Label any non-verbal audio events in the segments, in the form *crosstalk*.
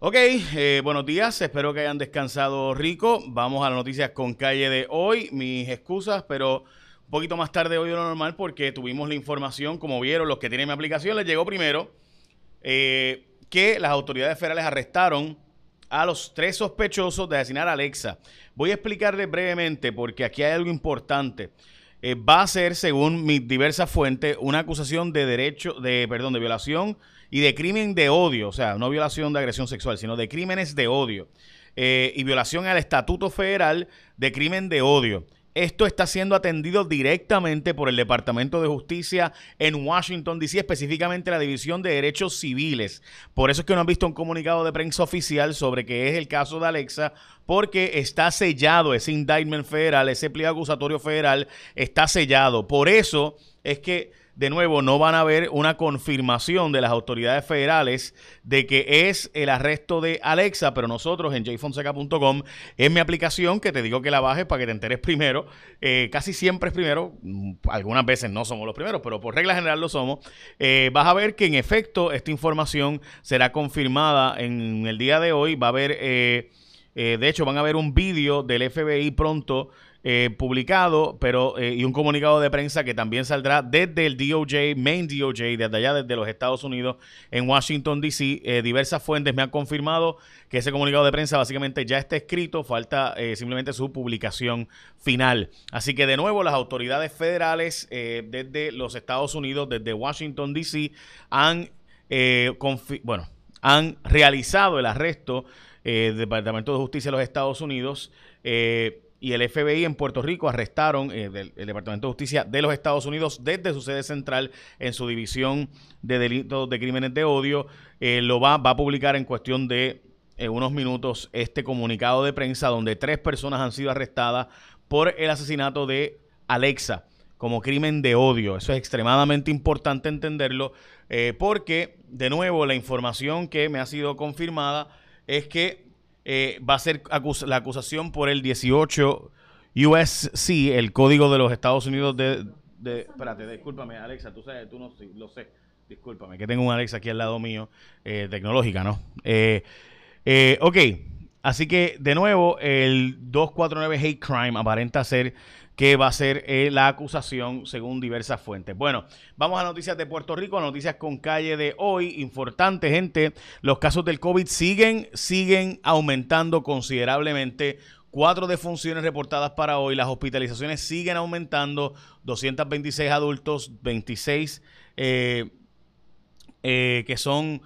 Ok, eh, buenos días, espero que hayan descansado rico. Vamos a las noticias con calle de hoy. Mis excusas, pero un poquito más tarde hoy de lo normal porque tuvimos la información, como vieron los que tienen mi aplicación, les llegó primero eh, que las autoridades federales arrestaron a los tres sospechosos de asesinar a Alexa. Voy a explicarles brevemente porque aquí hay algo importante. Eh, va a ser, según mis diversas fuentes, una acusación de derecho, de, perdón, de violación y de crimen de odio, o sea, no violación de agresión sexual, sino de crímenes de odio eh, y violación al Estatuto Federal de crimen de odio. Esto está siendo atendido directamente por el Departamento de Justicia en Washington, D.C., específicamente la División de Derechos Civiles. Por eso es que no han visto un comunicado de prensa oficial sobre que es el caso de Alexa, porque está sellado ese indictment federal, ese pliego acusatorio federal está sellado. Por eso es que de nuevo, no van a haber una confirmación de las autoridades federales de que es el arresto de Alexa, pero nosotros en jfonseca.com, en mi aplicación, que te digo que la bajes para que te enteres primero, eh, casi siempre es primero, algunas veces no somos los primeros, pero por regla general lo somos, eh, vas a ver que en efecto esta información será confirmada en el día de hoy, va a haber... Eh, de hecho, van a ver un vídeo del FBI pronto eh, publicado, pero eh, y un comunicado de prensa que también saldrá desde el DOJ, main DOJ, desde allá, desde los Estados Unidos, en Washington, D.C. Eh, diversas fuentes me han confirmado que ese comunicado de prensa básicamente ya está escrito, falta simplemente su publicación final. Así que de nuevo, las autoridades federales desde los Estados Unidos, desde Washington, D.C., han, bueno, han realizado el arresto del Departamento de Justicia de los Estados Unidos. Eh, y el FBI en Puerto Rico arrestaron eh, el Departamento de Justicia de los Estados Unidos desde su sede central en su división de delitos de crímenes de odio. Eh, lo va, va, a publicar en cuestión de eh, unos minutos este comunicado de prensa donde tres personas han sido arrestadas por el asesinato de Alexa como crimen de odio. Eso es extremadamente importante entenderlo porque, de nuevo, la información que me ha sido confirmada es que eh, va a ser la acusación por el 18 USC, el código de los Estados Unidos de... de espérate, discúlpame, Alexa, tú sabes, tú no lo sé. Discúlpame, que tengo un Alexa aquí al lado mío, eh, tecnológica, ¿no? Eh, ok, así que de nuevo, el 249 Hate Crime aparenta ser que va a ser eh, la acusación según diversas fuentes. Bueno, vamos a noticias de Puerto Rico, noticias con calle de hoy. Importante, gente, los casos del COVID siguen, siguen aumentando considerablemente. Cuatro defunciones reportadas para hoy. Las hospitalizaciones siguen aumentando. 226 adultos, 26 eh, eh, que son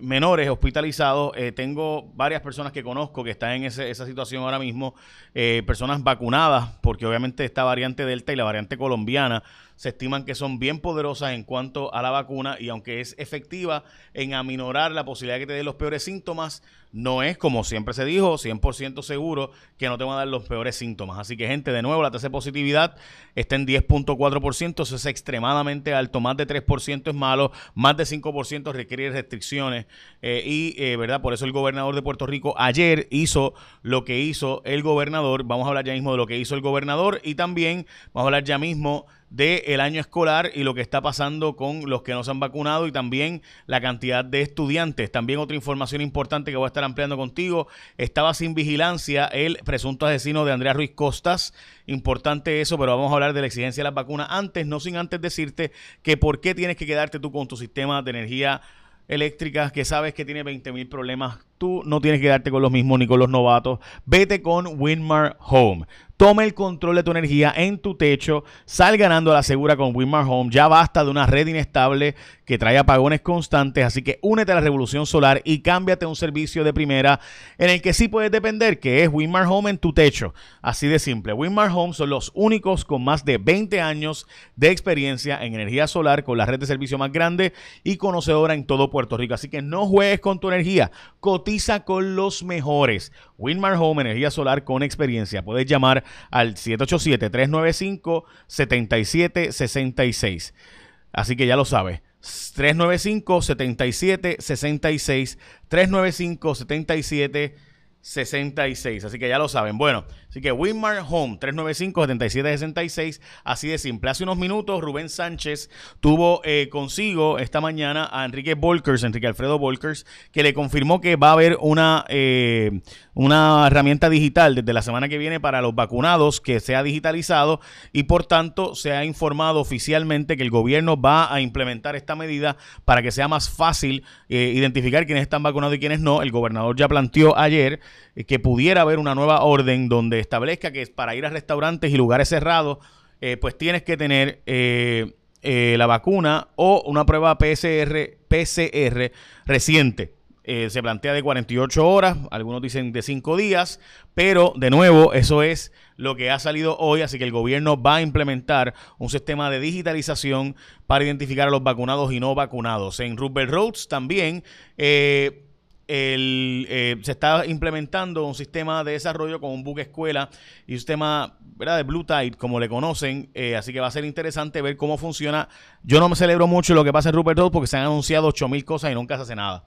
menores hospitalizados. Eh, tengo varias personas que conozco que están en esa situación ahora mismo, eh, personas vacunadas, porque obviamente esta variante Delta y la variante colombiana se estiman que son bien poderosas en cuanto a la vacuna y aunque es efectiva en aminorar la posibilidad de que te dé los peores síntomas, no es, como siempre se dijo, 100% seguro que no te van a dar los peores síntomas. Así que, gente, de nuevo, la tasa de positividad está en 10.4%, eso es extremadamente alto, más de 3% es malo, más de 5% requiere restricciones eh, y, eh, ¿verdad? Por eso el gobernador de Puerto Rico ayer hizo lo que hizo el gobernador, vamos a hablar ya mismo de lo que hizo el gobernador y también vamos a hablar ya mismo del año escolar y lo que está pasando con los que no se han vacunado y también la cantidad de estudiantes. También otra información importante que voy a estar ampliando contigo. Estaba sin vigilancia el presunto asesino de Andrea Ruiz Costas. Importante eso, pero vamos a hablar de la exigencia de las vacunas antes, no sin antes decirte que por qué tienes que quedarte tú con tu sistema de energía eléctrica que sabes que tiene 20 mil problemas. Tú no tienes que quedarte con los mismos ni con los novatos. Vete con Winmar Home. Toma el control de tu energía en tu techo, sal ganando la segura con Winmar Home. Ya basta de una red inestable que trae apagones constantes, así que únete a la revolución solar y cámbiate a un servicio de primera en el que sí puedes depender, que es Winmar Home en tu techo. Así de simple. Winmar Home son los únicos con más de 20 años de experiencia en energía solar, con la red de servicio más grande y conocedora en todo Puerto Rico. Así que no juegues con tu energía, cotiza con los mejores. Winmar Home, energía solar con experiencia. Puedes llamar al 787-395-7766. Así que ya lo sabes. 395-7766. 395-7766. 66. Así que ya lo saben. Bueno, así que Winmar Home 395-7766. Así de simple. Hace unos minutos Rubén Sánchez tuvo eh, consigo esta mañana a Enrique Volkers, Enrique Alfredo Volkers, que le confirmó que va a haber una, eh, una herramienta digital desde la semana que viene para los vacunados que sea digitalizado y por tanto se ha informado oficialmente que el gobierno va a implementar esta medida para que sea más fácil eh, identificar quiénes están vacunados y quiénes no. El gobernador ya planteó ayer que pudiera haber una nueva orden donde establezca que para ir a restaurantes y lugares cerrados, eh, pues tienes que tener eh, la vacuna o una prueba PCR, PCR reciente. se plantea de 48 horas, algunos dicen de 5 días, pero de nuevo eso es lo que ha salido hoy, así que el gobierno va a implementar un sistema de digitalización para identificar a los vacunados y no vacunados. En Rupert Roads también eh, el, eh, se está implementando un sistema de desarrollo con un buque escuela y un sistema ¿verdad? de Blue Tide, como le conocen. Eh, así que va a ser interesante ver cómo funciona. Yo no me celebro mucho lo que pasa en Rupert Road porque se han anunciado 8000 cosas y nunca se hace nada.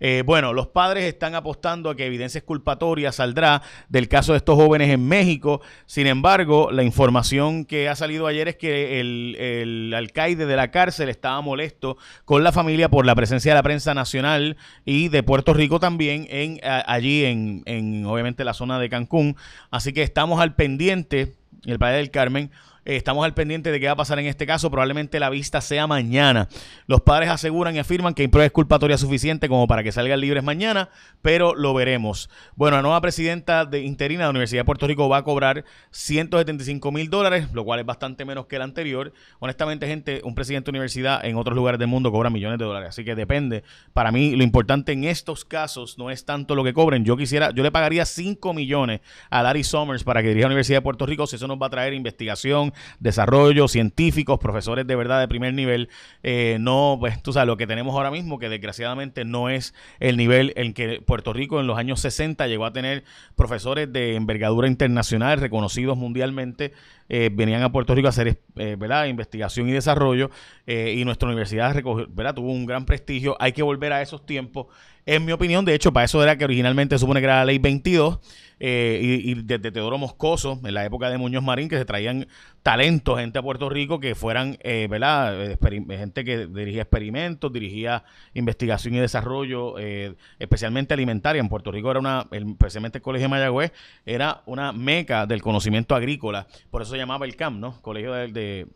Eh, bueno, los padres están apostando a que evidencia exculpatoria saldrá del caso de estos jóvenes en México. Sin embargo, la información que ha salido ayer es que el, alcaide de la cárcel estaba molesto con la familia por la presencia de la prensa nacional y de Puerto Rico también en allí en, en obviamente la zona de Cancún. Así que estamos al pendiente, el Padre del Carmen eh, estamos al pendiente de qué va a pasar en este caso. Probablemente la vista sea mañana. Los padres aseguran y afirman que hay prueba exculpatoria suficiente como para que salgan libres mañana, pero lo veremos. Bueno, la nueva presidenta de interina de la Universidad de Puerto Rico va a cobrar 175 mil dólares, lo cual es bastante menos que el anterior. Honestamente, gente, un presidente de universidad en otros lugares del mundo cobra millones de dólares, así que depende. Para mí, lo importante en estos casos no es tanto lo que cobren. Yo quisiera, yo le pagaría 5 millones a Larry Summers para que dirija la Universidad de Puerto Rico si eso nos va a traer investigación, desarrollo, científicos, profesores de verdad de primer nivel. Eh, no, pues tú sabes, lo que tenemos ahora mismo, que desgraciadamente no es el nivel en que Puerto Rico en los años 60 llegó a tener profesores de envergadura internacional reconocidos mundialmente. Eh, venían a Puerto Rico a hacer eh, ¿verdad? investigación y desarrollo y nuestra universidad ¿verdad? tuvo un gran prestigio. Hay que volver a esos tiempos. En mi opinión, de hecho, para eso era que originalmente supone que era la ley 22 eh, y, desde Teodoro Moscoso, en la época de Muñoz Marín, que se traían talentos, gente a Puerto Rico que fueran, eh, ¿verdad? gente que dirigía experimentos, dirigía investigación y desarrollo, eh, especialmente alimentaria. En Puerto Rico era una, especialmente el Colegio de Mayagüez, era una meca del conocimiento agrícola. Por eso se llamaba el CAM, ¿no? Colegio de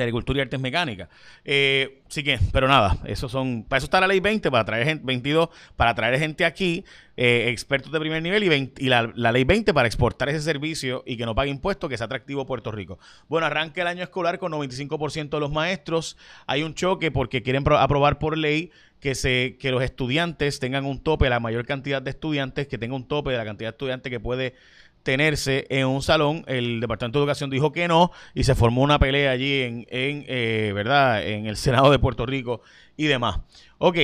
Agricultura y Artes Mecánicas. Eh, sí que, pero nada, eso son, para eso está la ley 20, para traer gente, 22, para traer gente aquí, eh, expertos de primer nivel, y, y la, ley 20 para exportar ese servicio y que no pague impuestos, que sea atractivo Puerto Rico. Bueno, arranca el año escolar con 95% de los maestros. Hay un choque porque quieren aprobar por ley que, se, que los estudiantes tengan un tope, la mayor cantidad de estudiantes, que tenga un tope de la cantidad de estudiantes que puede tenerse en un salón. El Departamento de Educación dijo que no y se formó una pelea allí en, en eh, ¿verdad? En el Senado de Puerto Rico y demás. Ok.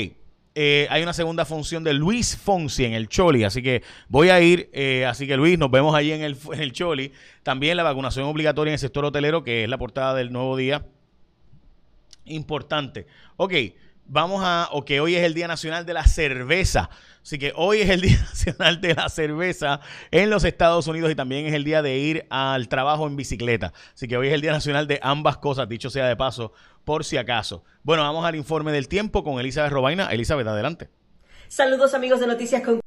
Eh, hay una segunda función de Luis Fonsi en el Choli, así que voy a ir, eh, así que Luis, nos vemos allí en el, *laughs* en el Choli. También la vacunación obligatoria en el sector hotelero, que es la portada del nuevo día. Importante. Ok, vamos a, o que hoy es el Día Nacional de la Cerveza. Así que hoy es el *laughs* Día Nacional de la Cerveza en los Estados Unidos y también es el día de ir al trabajo en bicicleta. Así que hoy es el Día Nacional de ambas cosas, dicho sea de paso, por si acaso. Bueno, vamos al informe del tiempo con Elizabeth Robaina. Elizabeth, adelante. Saludos amigos de Noticias con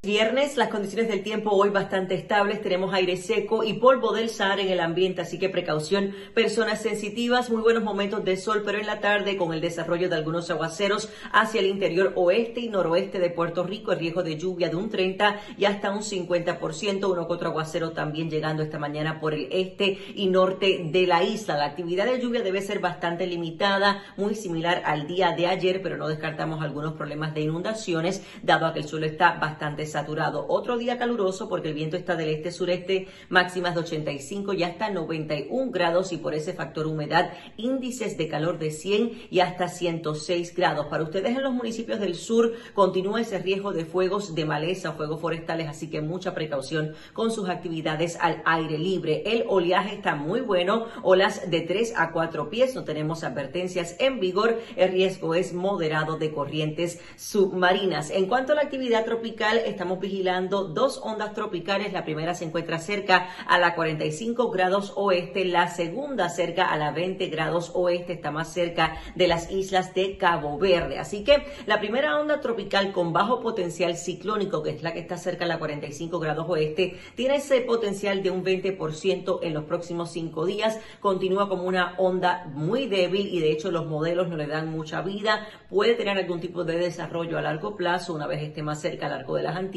Viernes, las condiciones del tiempo hoy bastante estables, tenemos aire seco y polvo del Sahara en el ambiente, así que precaución, personas sensitivas, muy buenos momentos de sol, pero en la tarde con el desarrollo de algunos aguaceros hacia el interior oeste y noroeste de Puerto Rico, el riesgo de lluvia de un 30 y hasta un 50%, uno que otro aguacero también llegando esta mañana por el este y norte de la isla. La actividad de lluvia debe ser bastante limitada, muy similar al día de ayer, pero no descartamos algunos problemas de inundaciones, dado a que el suelo está bastante saturado. Otro día caluroso porque el viento está del este-sureste, máximas de 85 y hasta 91 grados y por ese factor humedad, índices de calor de 100 y hasta 106 grados. Para ustedes en los municipios del sur continúa ese riesgo de fuegos de maleza, fuegos forestales, así que mucha precaución con sus actividades al aire libre. El oleaje está muy bueno, olas de 3 a 4 pies, no tenemos advertencias en vigor, el riesgo es moderado de corrientes submarinas. En cuanto a la actividad tropical, estamos vigilando dos ondas tropicales. La primera se encuentra cerca a la 45 grados oeste, la segunda cerca a la 20 grados oeste, está más cerca de las islas de Cabo Verde. Así que la primera onda tropical con bajo potencial ciclónico, que es la que está cerca a la 45 grados oeste, tiene ese potencial de un 20% en los próximos cinco días. Continúa como una onda muy débil y de hecho los modelos no le dan mucha vida. Puede tener algún tipo de desarrollo a largo plazo una vez esté más cerca al arco de las Antillas.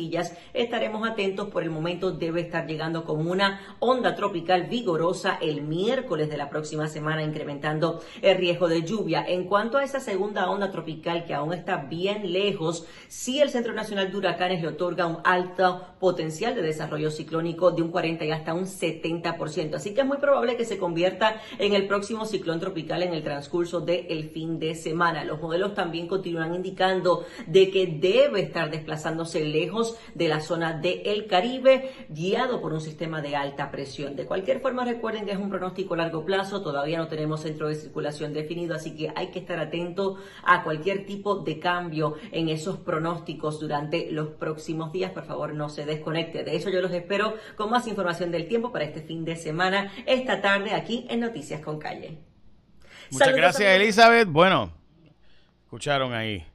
Estaremos atentos. Por el momento debe estar llegando como una onda tropical vigorosa el miércoles de la próxima semana, incrementando el riesgo de lluvia. En cuanto a esa segunda onda tropical que aún está bien lejos, sí el Centro Nacional de Huracanes le otorga un alto potencial de desarrollo ciclónico de un 40 y hasta un 70%. Así que es muy probable que se convierta en el próximo ciclón tropical en el transcurso del fin de semana. Los modelos también continúan indicando de que debe estar desplazándose lejos de la zona del Caribe, guiado por un sistema de alta presión. De cualquier forma, recuerden que es un pronóstico a largo plazo, todavía no tenemos centro de circulación definido, así que hay que estar atento a cualquier tipo de cambio en esos pronósticos durante los próximos días. Por favor, no se desconecte. De eso yo los espero con más información del tiempo para este fin de semana, esta tarde aquí en Noticias con Calle. Muchas gracias, Elizabeth. Bueno, escucharon ahí.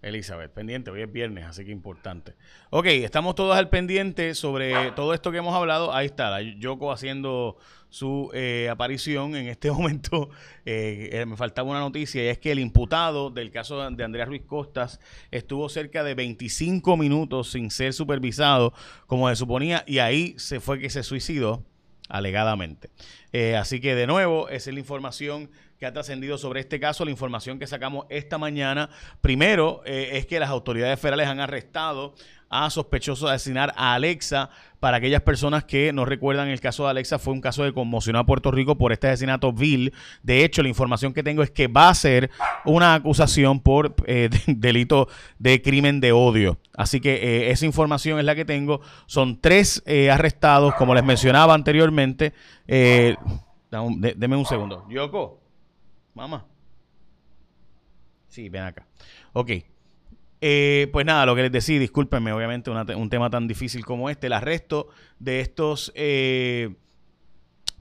Elizabeth, pendiente, hoy es viernes, así que importante. Ok, estamos todos al pendiente sobre todo esto que hemos hablado. Ahí está, la Yoko haciendo su eh, aparición en este *laughs* momento. Eh, eh, me faltaba una noticia y es que el imputado del caso de Andrea Ruiz Costas estuvo cerca de 25 minutos sin ser supervisado, como se suponía, y ahí se fue que se suicidó alegadamente. así que de nuevo, esa es la información que ha trascendido sobre este caso. La información que sacamos esta mañana, primero, eh, es que las autoridades federales han arrestado a sospechosos de asesinar a Alexa. Para aquellas personas que no recuerdan el caso de Alexa, fue un caso de conmocionó a Puerto Rico por este asesinato vil. De hecho, la información que tengo es que va a ser una acusación por eh, *laughs* delito de crimen de odio. Así que eh, esa información es la que tengo. Son tres arrestados, como les mencionaba anteriormente. deme un segundo. Yoko. Mamá. Sí, ven acá. Ok. Eh, pues nada, lo que les decía, discúlpenme, obviamente un tema tan difícil como este, el arresto de estos eh,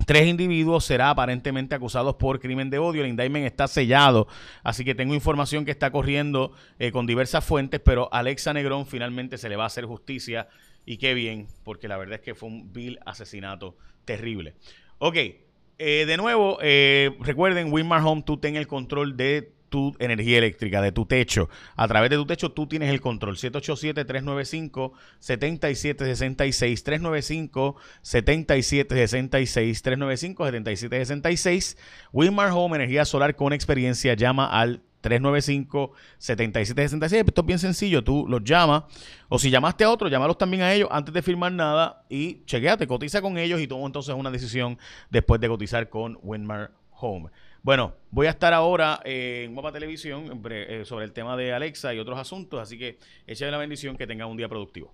tres individuos será aparentemente acusados por crimen de odio. El indictment está sellado, así que tengo información que está corriendo eh, con diversas fuentes, pero Alexa Negrón finalmente se le va a hacer justicia y qué bien, porque la verdad es que fue un vil asesinato terrible. Ok, eh, de nuevo, eh, recuerden, Winmar Home, tú ten el control de tu energía eléctrica, de tu techo. A través de tu techo tú tienes el control. 787-395-7766, 395-7766, 395-7766. Winmar Home, energía solar con experiencia, llama al 395-7766. Esto es bien sencillo, tú los llamas, o si llamaste a otro, llámalos también a ellos antes de firmar nada y chequeate, cotiza con ellos y toma entonces una decisión después de cotizar con Winmar Home. Bueno, voy a estar ahora en Guapa Televisión eh, sobre el tema de Alexa y otros asuntos, así que échale la bendición que tenga un día productivo.